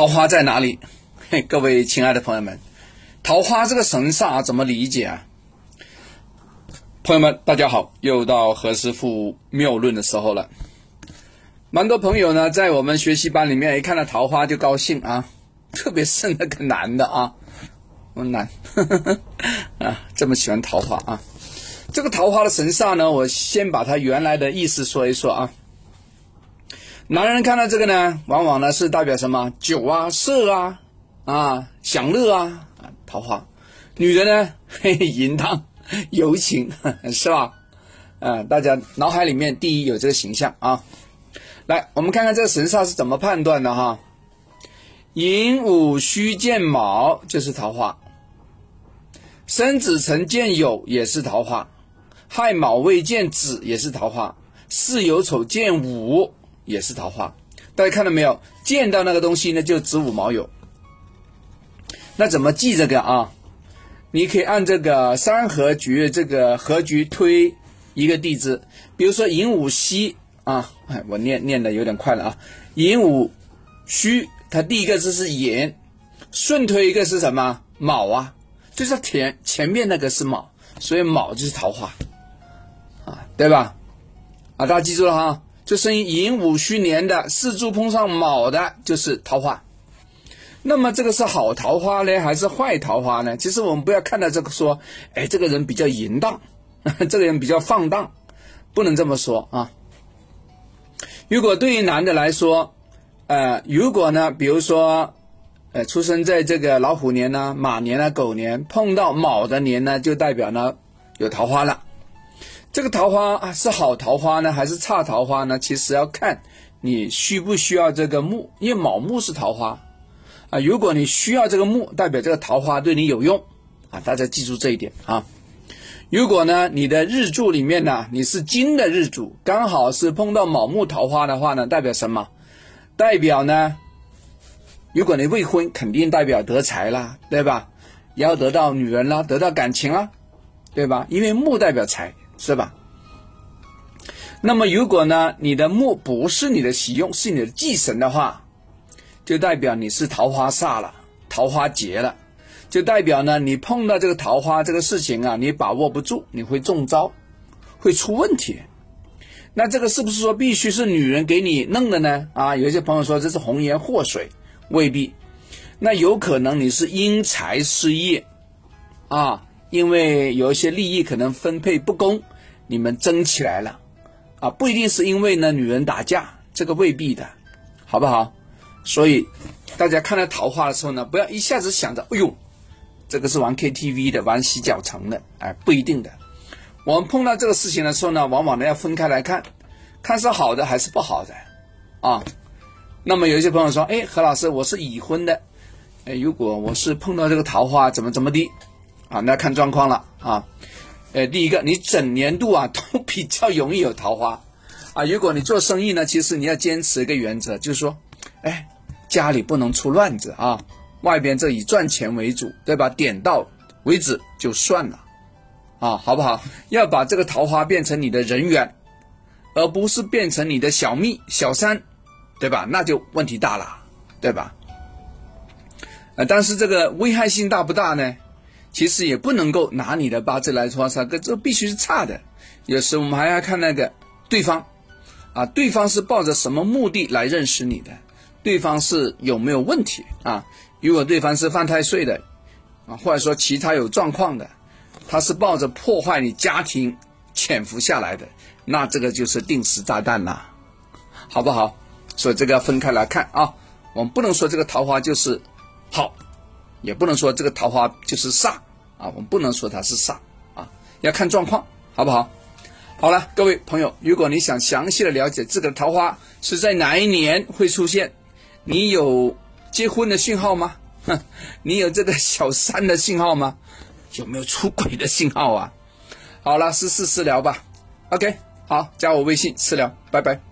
桃花在哪里？嘿，各位亲爱的朋友们，桃花这个神煞怎么理解啊？朋友们，大家好，又到何师傅妙论的时候了。蛮多朋友呢，在我们学习班里面一看到桃花就高兴啊，特别是那个男的啊，我男 啊，这么喜欢桃花啊。这个桃花的神煞呢，我先把它原来的意思说一说啊。男人看到这个呢，往往呢是代表什么？酒啊、色啊、啊享乐啊，桃花。女人呢，嘿 嘿，淫荡、柔情，是吧？啊，大家脑海里面第一有这个形象啊。来，我们看看这个神煞是怎么判断的哈。寅午戌见卯就是桃花，申子辰见酉也是桃花，亥卯未见子也是桃花，巳酉丑见午。也是桃花，大家看到没有？见到那个东西呢，就子午卯酉。那怎么记这个啊？你可以按这个三合局这个合局推一个地支，比如说寅午戌啊，我念念的有点快了啊。寅午戌，它第一个字是寅，顺推一个是什么？卯啊，就是前前面那个是卯，所以卯就是桃花啊，对吧？啊，大家记住了哈。就生于寅午戌年的四柱碰上卯的，就是桃花。那么这个是好桃花呢，还是坏桃花呢？其实我们不要看到这个说，哎，这个人比较淫荡，这个人比较放荡，不能这么说啊。如果对于男的来说，呃，如果呢，比如说，呃，出生在这个老虎年呢、马年呢、狗年，碰到卯的年呢，就代表呢有桃花了。这个桃花啊，是好桃花呢，还是差桃花呢？其实要看你需不需要这个木，因为卯木是桃花啊。如果你需要这个木，代表这个桃花对你有用啊。大家记住这一点啊。如果呢，你的日柱里面呢，你是金的日主，刚好是碰到卯木桃花的话呢，代表什么？代表呢，如果你未婚，肯定代表得财啦，对吧？要得到女人啦，得到感情啦，对吧？因为木代表财。是吧？那么如果呢，你的木不是你的喜用，是你的忌神的话，就代表你是桃花煞了，桃花劫了，就代表呢，你碰到这个桃花这个事情啊，你把握不住，你会中招，会出问题。那这个是不是说必须是女人给你弄的呢？啊，有些朋友说这是红颜祸水，未必。那有可能你是因财失业，啊。因为有一些利益可能分配不公，你们争起来了，啊，不一定是因为呢女人打架，这个未必的，好不好？所以大家看到桃花的时候呢，不要一下子想着，哎呦，这个是玩 KTV 的，玩洗脚城的，哎，不一定的。我们碰到这个事情的时候呢，往往呢要分开来看，看是好的还是不好的，啊。那么有一些朋友说，哎，何老师，我是已婚的，哎，如果我是碰到这个桃花，怎么怎么的？啊，那看状况了啊。呃，第一个，你整年度啊都比较容易有桃花 啊。如果你做生意呢，其实你要坚持一个原则，就是说，哎，家里不能出乱子啊，外边这以赚钱为主，对吧？点到为止就算了啊，好不好？要把这个桃花变成你的人缘，而不是变成你的小蜜小三，对吧？那就问题大了，对吧？呃，但是这个危害性大不大呢？其实也不能够拿你的八字来说啥，这这必须是差的。有时我们还要看那个对方，啊，对方是抱着什么目的来认识你的？对方是有没有问题啊？如果对方是犯太岁的，啊，或者说其他有状况的，他是抱着破坏你家庭潜伏下来的，那这个就是定时炸弹啦，好不好？所以这个要分开来看啊。我们不能说这个桃花就是好。也不能说这个桃花就是煞啊，我们不能说它是煞啊，要看状况，好不好？好了，各位朋友，如果你想详细的了解这个桃花是在哪一年会出现，你有结婚的信号吗？哼，你有这个小三的信号吗？有没有出轨的信号啊？好了，私事私聊吧。OK，好，加我微信私聊，拜拜。